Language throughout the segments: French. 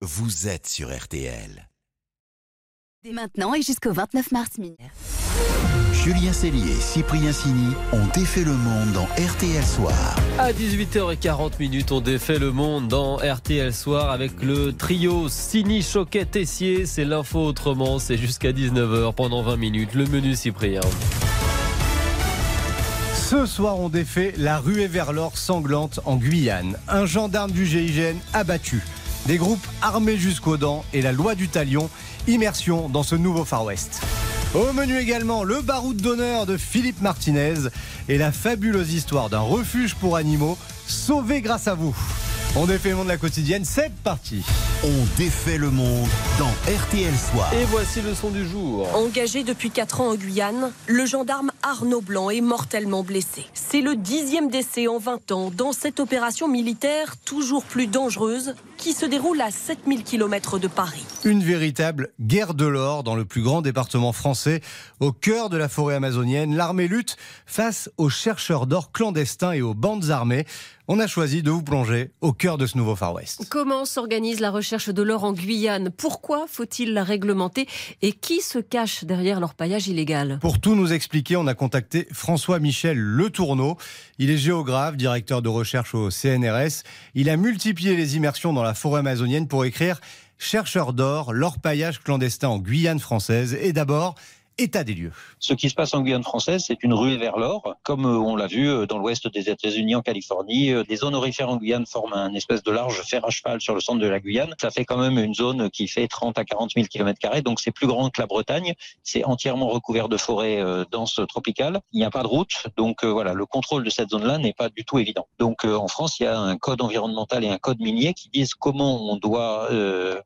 vous êtes sur RTL. Dès maintenant et jusqu'au 29 mars minuit. Julien Cellier et Cyprien Sini ont défait le monde dans RTL Soir. À 18h40 minutes, on défait le monde dans RTL Soir avec le trio Sini Choquet Tessier. C'est l'info autrement, c'est jusqu'à 19h pendant 20 minutes. Le menu Cyprien. Ce soir, on défait la ruée vers l'or sanglante en Guyane. Un gendarme du GIGN abattu. Des groupes armés jusqu'aux dents et la loi du talion. Immersion dans ce nouveau Far West. Au menu également, le baroud d'honneur de Philippe Martinez et la fabuleuse histoire d'un refuge pour animaux sauvé grâce à vous. On défait le monde de la quotidienne, c'est parti. On défait le monde dans RTL Soir. Et voici le son du jour. Engagé depuis 4 ans en Guyane, le gendarme Arnaud Blanc est mortellement blessé. C'est le dixième décès en 20 ans dans cette opération militaire toujours plus dangereuse qui se déroule à 7000 km de Paris. Une véritable guerre de l'or dans le plus grand département français, au cœur de la forêt amazonienne. L'armée lutte face aux chercheurs d'or clandestins et aux bandes armées. On a choisi de vous plonger au cœur de ce nouveau Far West. Comment s'organise la recherche de l'or en Guyane? Pourquoi faut-il la réglementer? Et qui se cache derrière l'orpaillage illégal? Pour tout nous expliquer, on a contacté François-Michel Le Tourneau. Il est géographe, directeur de recherche au CNRS. Il a multiplié les immersions dans la forêt amazonienne pour écrire Chercheurs d'or, l'orpaillage clandestin en Guyane française. Et d'abord, état des lieux. Ce qui se passe en Guyane française, c'est une ruée vers l'or, comme euh, on l'a vu euh, dans l'ouest des États-Unis, en Californie. Les euh, zones aurifères en Guyane forment un espèce de large fer à cheval sur le centre de la Guyane. Ça fait quand même une zone qui fait 30 à 40 000 km, donc c'est plus grand que la Bretagne. C'est entièrement recouvert de forêts denses tropicales. Il n'y a pas de route, donc voilà, le contrôle de cette zone-là n'est pas du tout évident. Donc en France, il y a un code environnemental et un code minier qui disent comment on doit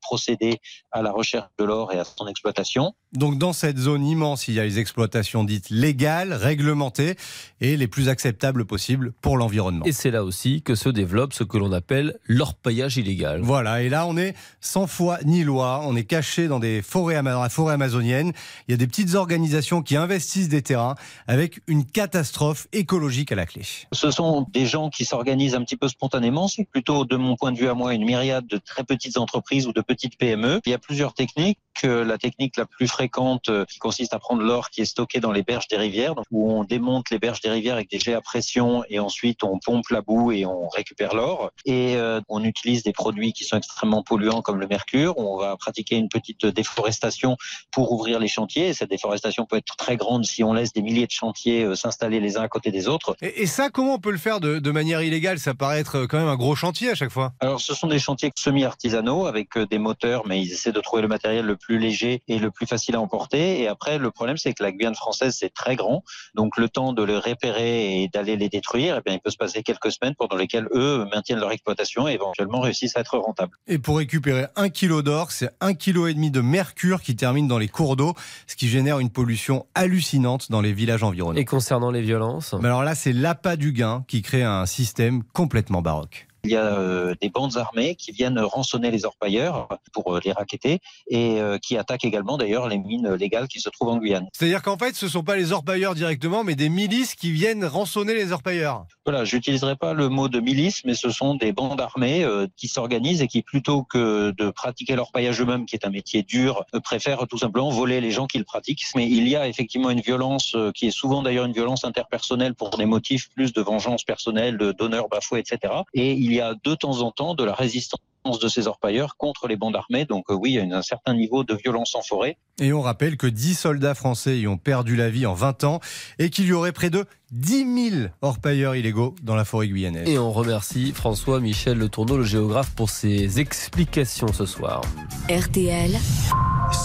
procéder à la recherche de l'or et à son exploitation. Donc dans cette zone immense, il y a les exploitations dites légales, réglementées et les plus acceptables possibles pour l'environnement. Et c'est là aussi que se développe ce que l'on appelle l'orpaillage illégal. Voilà, et là on est sans foi ni loi, on est caché dans des forêts dans la forêt amazonienne. Il y a des petites organisations qui investissent des terrains avec une catastrophe écologique à la clé. Ce sont des gens qui s'organisent un petit peu spontanément, c'est plutôt de mon point de vue à moi une myriade de très petites entreprises ou de petites PME. Il y a plusieurs techniques, la technique la plus fréquente euh, qui consiste à prendre l'or qui est stocké dans les berges des rivières, où on démonte les berges des rivières avec des jets à pression et ensuite on pompe la boue et on récupère l'or. Et euh, on utilise des produits qui sont extrêmement polluants comme le mercure. On va pratiquer une petite déforestation pour ouvrir les chantiers. Et cette déforestation peut être très grande si on laisse des milliers de chantiers euh, s'installer les uns à côté des autres. Et, ça, comment on peut le faire de, de, manière illégale? Ça paraît être quand même un gros chantier à chaque fois. Alors, ce sont des chantiers semi-artisanaux avec des moteurs, mais ils essaient de trouver le matériel le plus léger et le plus facile à emporter. Et après, le problème, c'est que la Guyane française, c'est très grand. Donc, le temps de les repérer et d'aller les détruire, eh bien, il peut se passer quelques semaines pendant lesquelles eux maintiennent leur exploitation et éventuellement réussissent à être rentables. Et pour récupérer un kilo d'or, c'est un kilo et demi de mercure qui termine dans les cours d'eau, ce qui génère une pollution hallucinante dans les villages environnants. Et concernant les violences Mais Alors là, c'est l'appât du gain qui crée un système complètement baroque. Il y a euh, des bandes armées qui viennent rançonner les orpailleurs pour euh, les raqueter et euh, qui attaquent également d'ailleurs les mines légales qui se trouvent en Guyane. C'est-à-dire qu'en fait, ce ne sont pas les orpailleurs directement, mais des milices qui viennent rançonner les orpailleurs. Voilà, j'utiliserai pas le mot de milice, mais ce sont des bandes armées qui s'organisent et qui, plutôt que de pratiquer l'orpaillage eux-mêmes, qui est un métier dur, préfèrent tout simplement voler les gens qui le pratiquent. Mais il y a effectivement une violence qui est souvent d'ailleurs une violence interpersonnelle pour des motifs plus de vengeance personnelle, d'honneur bafoué, etc. Et il y a de temps en temps de la résistance de ces orpailleurs contre les bandes armées. Donc euh, oui, il y a un certain niveau de violence en forêt. Et on rappelle que 10 soldats français y ont perdu la vie en 20 ans et qu'il y aurait près de 10 000 orpailleurs illégaux dans la forêt guyanaise. Et on remercie François Michel Le Tourneau, le géographe, pour ses explications ce soir. RTL.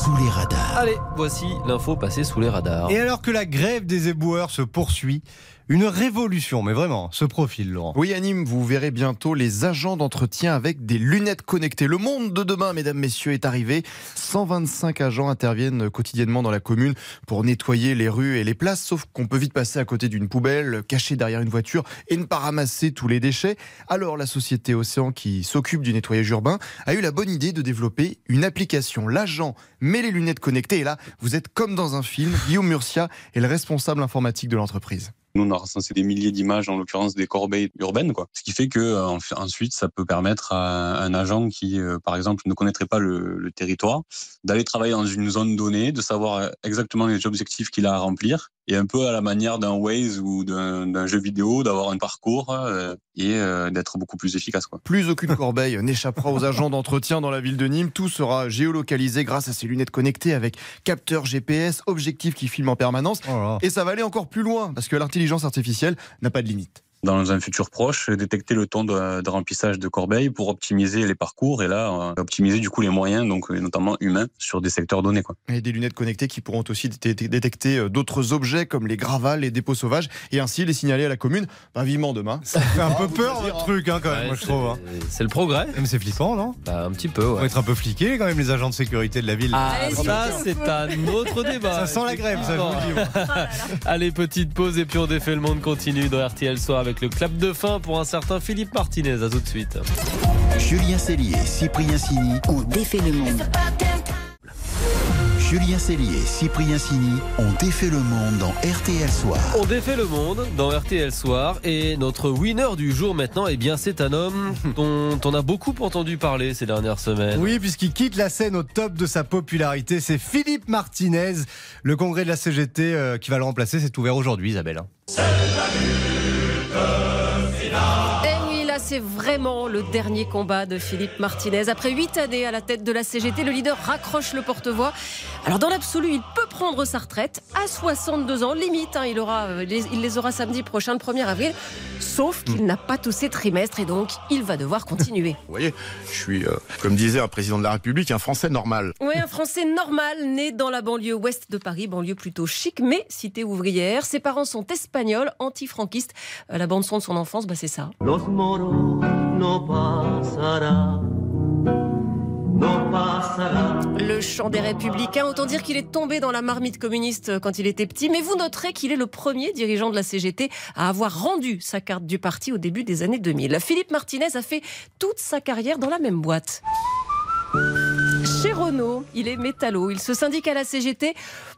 Sous les radars. Allez, voici l'info passée sous les radars. Et alors que la grève des éboueurs se poursuit, une révolution, mais vraiment, ce profil, Laurent. Oui, à Nîmes, vous verrez bientôt les agents d'entretien avec des lunettes connectées. Le monde de demain, mesdames, messieurs, est arrivé. 125 agents interviennent quotidiennement dans la commune pour nettoyer les rues et les places, sauf qu'on peut vite passer à côté d'une poubelle, cachée derrière une voiture, et ne pas ramasser tous les déchets. Alors, la société Océan, qui s'occupe du nettoyage urbain, a eu la bonne idée de développer une application. L'agent met les lunettes connectées, et là, vous êtes comme dans un film. Guillaume Murcia est le responsable informatique de l'entreprise. Nous, on a recensé des milliers d'images, en l'occurrence des corbeilles urbaines. Ce qui fait que euh, ensuite, ça peut permettre à un agent qui, euh, par exemple, ne connaîtrait pas le, le territoire, d'aller travailler dans une zone donnée, de savoir exactement les objectifs qu'il a à remplir, et un peu à la manière d'un Waze ou d'un d'un jeu vidéo, d'avoir un parcours euh, et euh, d'être beaucoup plus efficace, quoi. Plus aucune corbeille n'échappera aux agents d'entretien dans la ville de Nîmes. Tout sera géolocalisé grâce à ces lunettes connectées avec capteur GPS, objectif qui filme en permanence. Oh. Et ça va aller encore plus loin parce que l'intelligence artificielle n'a pas de limite. Dans un futur proche, détecter le temps de, de remplissage de corbeilles pour optimiser les parcours et là, euh, optimiser du coup les moyens, donc euh, notamment humains, sur des secteurs donnés. Quoi. Et des lunettes connectées qui pourront aussi dé- dé- détecter euh, d'autres objets comme les gravats, les dépôts sauvages et ainsi les signaler à la commune. Bah, vivement demain. Ça fait un peu peur votre truc hein, quand même, Ouais, moi je trouve. hein. C'est le progrès. Mais c'est flippant, non? Bah, un petit peu, Faut ouais. être un peu fliqué quand même les agents de sécurité de la ville. Ah, ça, c'est un autre débat. Ça sent la grève, ça je vous le dis. Allez, petite pause et puis on défait le monde continue dans RTL Soir avec le clap de fin pour un certain Philippe Martinez. À tout de suite. Julien Cellier, Cyprien Sini. On défait le monde. Julien Cellier, Cyprien Sini ont défait le monde dans RTL Soir. On défait le monde dans RTL Soir et notre winner du jour maintenant, eh bien, c'est un homme dont on a beaucoup entendu parler ces dernières semaines. Oui, puisqu'il quitte la scène au top de sa popularité, c'est Philippe Martinez. Le congrès de la CGT euh, qui va le remplacer, c'est ouvert aujourd'hui, Isabelle. C'est vraiment le dernier combat de Philippe Martinez. Après huit années à la tête de la CGT, le leader raccroche le porte-voix. Alors, dans l'absolu, il peut prendre sa retraite à 62 ans, limite. hein, il, aura, euh, les, il les aura samedi prochain, le 1er avril. Sauf qu'il n'a pas tous ses trimestres et donc il va devoir continuer. Vous voyez, je suis, euh, comme disait un président de la République, un Français normal. Oui, un Français normal, né dans la banlieue ouest de Paris, banlieue plutôt chic, mais cité ouvrière. Ses parents sont espagnols, anti-franquistes. Euh, La bande-son de son enfance, bah, c'est ça. Los moros no pasará. Le chant des républicains, autant dire qu'il est tombé dans la marmite communiste quand il était petit, mais vous noterez qu'il est le premier dirigeant de la CGT à avoir rendu sa carte du parti au début des années 2000. Philippe Martinez a fait toute sa carrière dans la même boîte. Il est métallo. Il se syndique à la CGT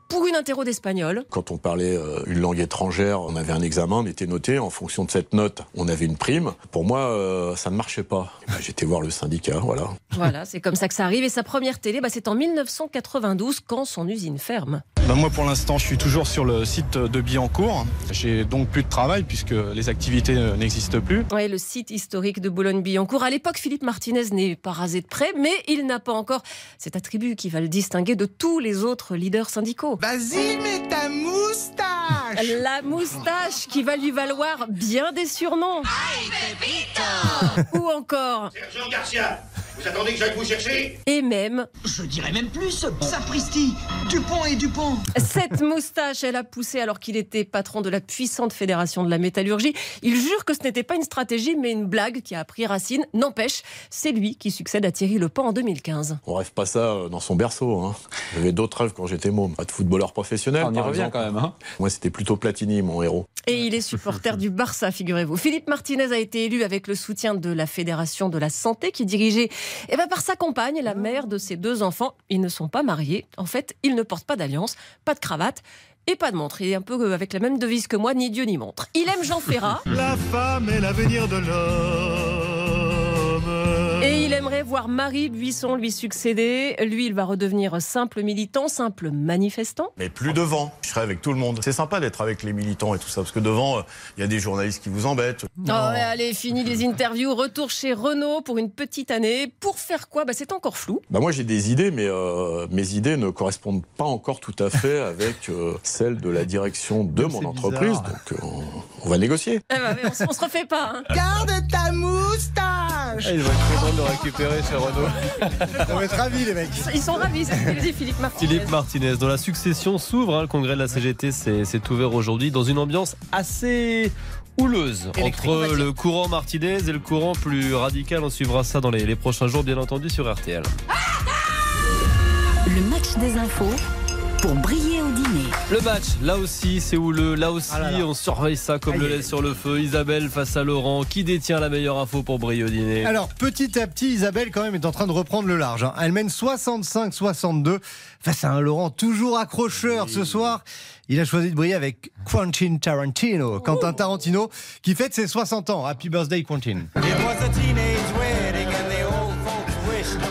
pour une interro d'espagnol. Quand on parlait euh, une langue étrangère, on avait un examen, on était noté. En fonction de cette note, on avait une prime. Pour moi, euh, ça ne marchait pas. Ben, J'étais voir le syndicat, voilà. Voilà, c'est comme ça que ça arrive. Et sa première télé, bah, c'est en 1992 quand son usine ferme. Ben moi, pour l'instant, je suis toujours sur le site de Billancourt. J'ai donc plus de travail puisque les activités euh, n'existent plus. Ouais, le site historique de Boulogne-Billancourt. À l'époque, Philippe Martinez n'est pas rasé de près, mais il n'a pas encore cet attribut qui va le distinguer de tous les autres leaders syndicaux. Vas-y, mets ta moustache La moustache qui va lui valoir bien des surnoms. Ou encore, Sergent Garcia, vous attendez que j'aille vous chercher et même, Je dirais même plus, sapristi Dupont et Dupont cette moustache, elle a poussé alors qu'il était patron de la puissante fédération de la métallurgie. Il jure que ce n'était pas une stratégie, mais une blague qui a pris racine. N'empêche, c'est lui qui succède à Thierry Lepant en 2015. On rêve pas ça euh, dans son berceau. Hein. J'avais d'autres rêves quand j'étais môme. Pas de footballeur professionnel. On y revient exemple. quand même. Hein Moi, c'était plutôt Platini, mon héros. Et il est supporter du Barça, figurez-vous. Philippe Martinez a été élu avec le soutien de la Fédération de la Santé, qui est dirigée eh ben, par sa compagne, la mère de ses deux enfants. Ils ne sont pas mariés. En fait, ils ne portent pas d'alliance, pas de cravate et pas de montre. Il est un peu euh, avec la même devise que moi, ni Dieu ni montre. Il aime Jean Ferrat. La femme est l'avenir de l'homme Et il aimerait voir Marie Buisson lui succéder. Lui, il va redevenir simple militant, simple manifestant. Mais plus devant. Je serai avec tout le monde. C'est sympa d'être avec les militants et tout ça, parce que devant, euh, il y a des journalistes qui vous embêtent. Oh, ouais, allez, fini les interviews. Retour chez Renault pour une petite année. Pour faire quoi? Bah, C'est encore flou. Bah moi j'ai des idées, mais euh, mes idées ne correspondent pas encore tout à fait avec euh, celles de la direction de mon bizarre. bizarre. Donc euh, on, va négocier. Eh ben, on, se- on se refait pas. hein. Garde ta moustache Ah, il va être content de le récupérer chez Renault. On va être ravis, les mecs. Ils sont ravis, c'est ce qu'il dit Philippe Martinez. Philippe Martinez, dont la succession s'ouvre, hein, le congrès de la CGT s'est ouvert aujourd'hui dans une ambiance assez houleuse Électrique, entre le courant Martinez et le courant plus radical. On suivra ça dans les, les prochains jours, bien entendu, sur RTL. Le match des infos pour briller au dîner. Le match, là aussi, c'est houleux. Là aussi, Ah là là. on surveille ça comme Aïe, le lait sur le feu. Isabelle face à Laurent. Qui détient la meilleure info pour briller au dîner? Alors, petit à petit, Isabelle, quand même, est en train de reprendre le large. hein. Elle mène 65-62 face à un Laurent toujours accrocheur ce soir. Il a choisi de briller avec Quentin Tarantino. Quentin Tarantino qui fête ses 60 ans. Happy birthday, Quentin.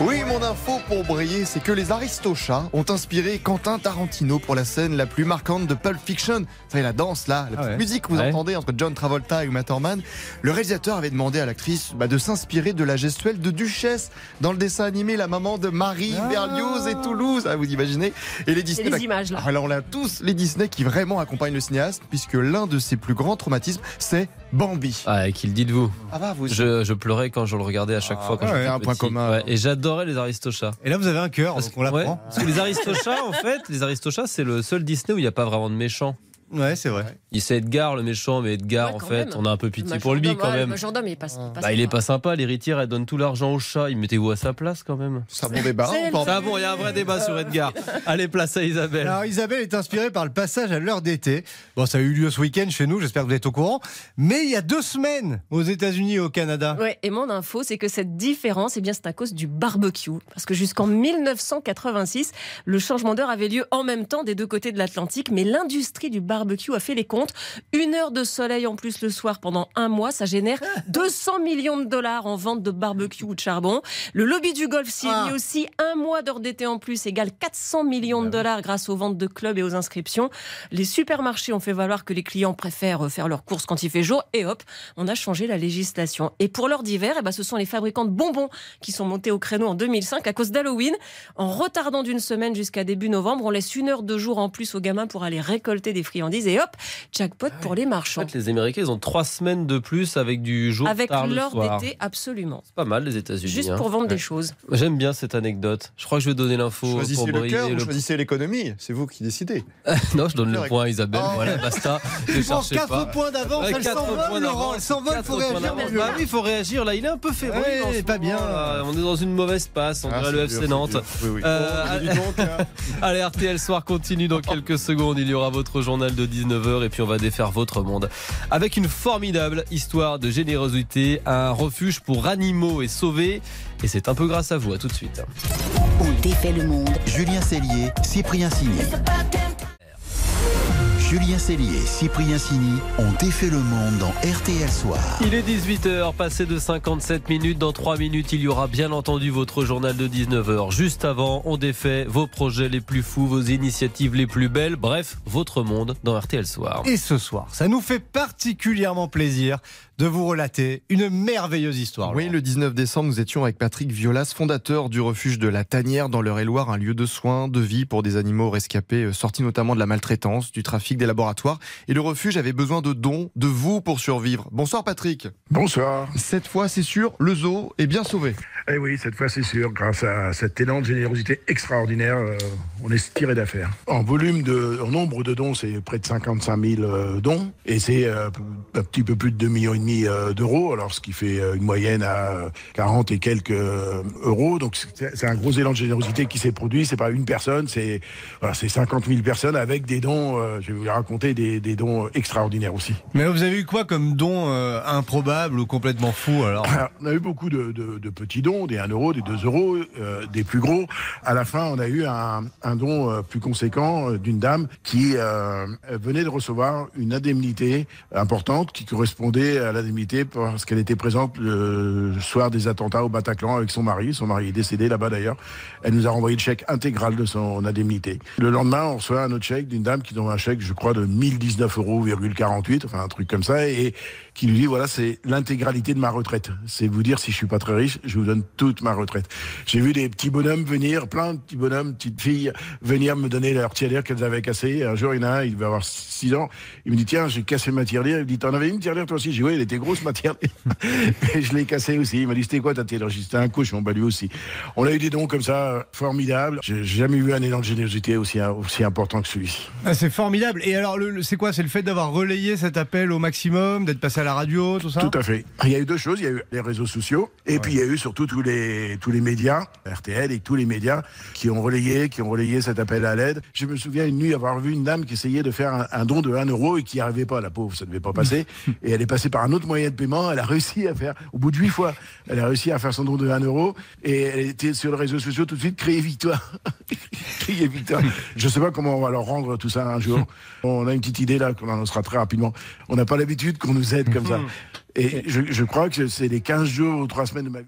Oui, info pour briller, c'est que les Aristochats ont inspiré Quentin Tarantino pour la scène la plus marquante de Pulp Fiction. Vous savez, la danse là, la Ah ouais. musique que vous Ouais. entendez entre John Travolta et Uma Thurman. Le réalisateur avait demandé à l'actrice bah, de s'inspirer de la gestuelle de Duchesse dans le dessin animé La maman de Marie, Ah. Berlioz et Toulouse. Ah, vous imaginez Et les Disney. les bah, images, là. Alors là, tous les Disney qui vraiment accompagnent le cinéaste, puisque l'un de ses plus grands traumatismes, c'est Bambi. Ah, et qu'il dites-vous Ah bah vous. je, je pleurais quand je le regardais à chaque Ah, fois quand ouais, un point commun, et j'adorais les Aristochats. Et là, vous avez un cœur, Parce donc on que- ouais, l'apprend. parce que les Aristochats, en fait, les Aristochats, c'est le seul Disney où il n'y a pas vraiment de méchant. Ouais, c'est vrai. Il c'est Edgar le méchant, mais Edgar, Ouais, en fait, même. on a un peu pitié pour lui quand ouais, Le même. majordome, il il passe Bah, il est pas. pas sympa, l'héritière, elle donne tout l'argent au chat. Il mettez-vous à sa place quand même. C'est un bon débat. C'est Ah bon, il y a un vrai débat sur Edgar. Allez, place à Isabelle. Alors Isabelle est inspirée par le passage à l'heure d'été. Bon, ça a eu lieu ce week-end chez nous, j'espère que vous êtes au courant. Mais il y a deux semaines aux États-Unis et au Canada. Ouais, et mon info, c'est que cette différence, eh bien, c'est à cause du barbecue. Parce que jusqu'en 1986, le changement d'heure avait lieu en même temps des deux côtés de l'Atlantique. Mais l'industrie du barbecue a fait les comptes. Une heure de soleil en plus le soir pendant un mois, ça génère 200 millions de dollars en vente de barbecue ou de charbon. Le lobby du golf s'y Ah. aussi. Un mois d'heure d'été en plus égale 400 millions de dollars grâce aux ventes de clubs et aux inscriptions. Les supermarchés ont fait valoir que les clients préfèrent faire leurs courses quand il fait jour. Et hop, on a changé la législation. Et pour l'heure d'hiver, eh ben, ce sont les fabricants de bonbons qui sont montés au créneau en 2005 à cause d'Halloween. En retardant d'une semaine jusqu'à début novembre, on laisse une heure de jour en plus aux gamins pour aller récolter des friandises. Et hop, jackpot pour les En marchands. fait, les Américains, ils ont trois semaines de plus avec du jour Avec tard le l'heure d'été, absolument. C'est pas mal les États-Unis. Juste hein. pour vendre Ouais. des choses. J'aime bien cette anecdote. Je crois que je vais donner l'info pour Choisissez le briller cœur le- choisissez l'économie. C'est vous qui décidez. non, je donne le point à Isabelle. Oh. Voilà, basta. Prend cherchez 4 pas. points d'avance, Ouais, elle quatre s'envole, points Laurent, d'avance. elle s'envole, Quatre faut réagir. d'avance. mon vieux. Bah oui, il faut réagir. Là, il est un peu fébrile. Ouais, en pas bien. là. On est dans une mauvaise passe. On Ah, dirait le FC Nantes. dur. Oui, oui. Euh, Oh, donc, hein. Allez, RTL Soir continue dans quelques secondes. Il y aura votre journal de 19h et puis on va défaire votre monde. Avec une formidable histoire de générosité, un refuge pour animaux est sauvé. Et c'est un peu grâce à vous. À tout de suite. On défait le monde. Julien Cellier, Cyprien Sini. Julien Cellier et Cyprien Sini ont défait le monde dans RTL Soir. Il est 18h, passé de 57 minutes. Dans 3 minutes, il y aura bien entendu votre journal de 19h. Juste avant, on défait vos projets les plus fous, vos initiatives les plus belles. Bref, votre monde dans RTL Soir. Et ce soir, ça nous fait particulièrement plaisir de vous relater une merveilleuse histoire. Oui, le 19 décembre, nous étions avec Patrick Violas, fondateur du refuge de la Tanière dans l'Eure-et-Loire, un lieu de soins, de vie pour des animaux rescapés, euh, sortis notamment de la maltraitance, du trafic des laboratoires. Et le refuge avait besoin de dons, de vous pour survivre. Bonsoir Patrick. Bonsoir. Cette fois, c'est sûr, le zoo est bien sauvé. Eh oui, cette fois c'est sûr, grâce à cet élan de générosité extraordinaire, euh, on est tiré d'affaire. En volume de, en nombre de dons, c'est près de 55 000 euh, dons, et c'est euh, un petit peu plus de 2 millions et demi d'euros, alors ce qui fait une moyenne à euh, 40 et quelques euros. Donc c'est c'est un gros élan de générosité qui s'est produit. C'est pas une personne, c'est voilà, c'est 50 000 personnes avec des dons. euh, je vais vous raconter des, des dons extraordinaires aussi. Mais vous avez eu quoi comme don euh, improbable ou complètement fou alors? Alors, on a eu beaucoup de, de- de petits dons, des 1 euro, des 2 euros, euh, des plus gros. À la fin, on a eu un, un don euh, plus conséquent euh, d'une dame qui euh, venait de recevoir une indemnité importante qui correspondait à l'indemnité parce qu'elle était présente le soir des attentats au Bataclan avec son mari. Son mari est décédé là-bas d'ailleurs. Elle nous a renvoyé le chèque intégral de son indemnité. Le lendemain, on reçoit un autre chèque d'une dame qui donne un chèque, je crois, de 1019 euros, 48, enfin un truc comme ça, et qui lui dit voilà, c'est l'intégralité de ma retraite. C'est vous dire si je suis pas très riche, je vous donne toute ma retraite. J'ai vu des petits bonhommes venir, plein de petits bonhommes, petites filles venir me donner leur tirelire qu'elles avaient cassée. Un jour, il y en a un, il devait avoir 6 ans. Il me dit tiens, j'ai cassé ma tirelire. Il me dit t'en avais une tirelire toi aussi? J'ai dit oui, elle était grosse ma tirelire. Et je l'ai cassée aussi. Il m'a dit c'était quoi ta tirelire C'était un cochon, bah lui aussi. On a eu des dons comme ça formidables. J'ai jamais vu un élan de générosité aussi aussi important que celui-ci. Ah, C'est formidable. Et, alors, c'est quoi? C'est le fait d'avoir relayé cet appel au maximum, d'être passé à la radio, tout ça Tout à fait. Il y a eu deux choses. Il y a eu les réseaux sociaux et puis il y a eu surtout tous les, tous les médias, RTL et tous les médias qui ont relayé, qui ont relayé cet appel à l'aide. Je me souviens une nuit avoir vu une dame qui essayait de faire un, un don de 1 euro et qui n'y arrivait pas. La pauvre, ça ne devait pas passer. et elle est passée par un autre moyen de paiement. Elle a réussi à faire, au bout de huit fois, elle a réussi à faire son don de 1 euro et elle était sur les réseaux sociaux tout de suite crier victoire. crier victoire. Je ne sais pas comment on va leur rendre tout ça un jour. On a une petite idée là qu'on annoncera très rapidement. On n'a pas l'habitude qu'on nous aide comme ça. Et je, je crois que c'est les 15 jours ou 3 semaines de ma vie.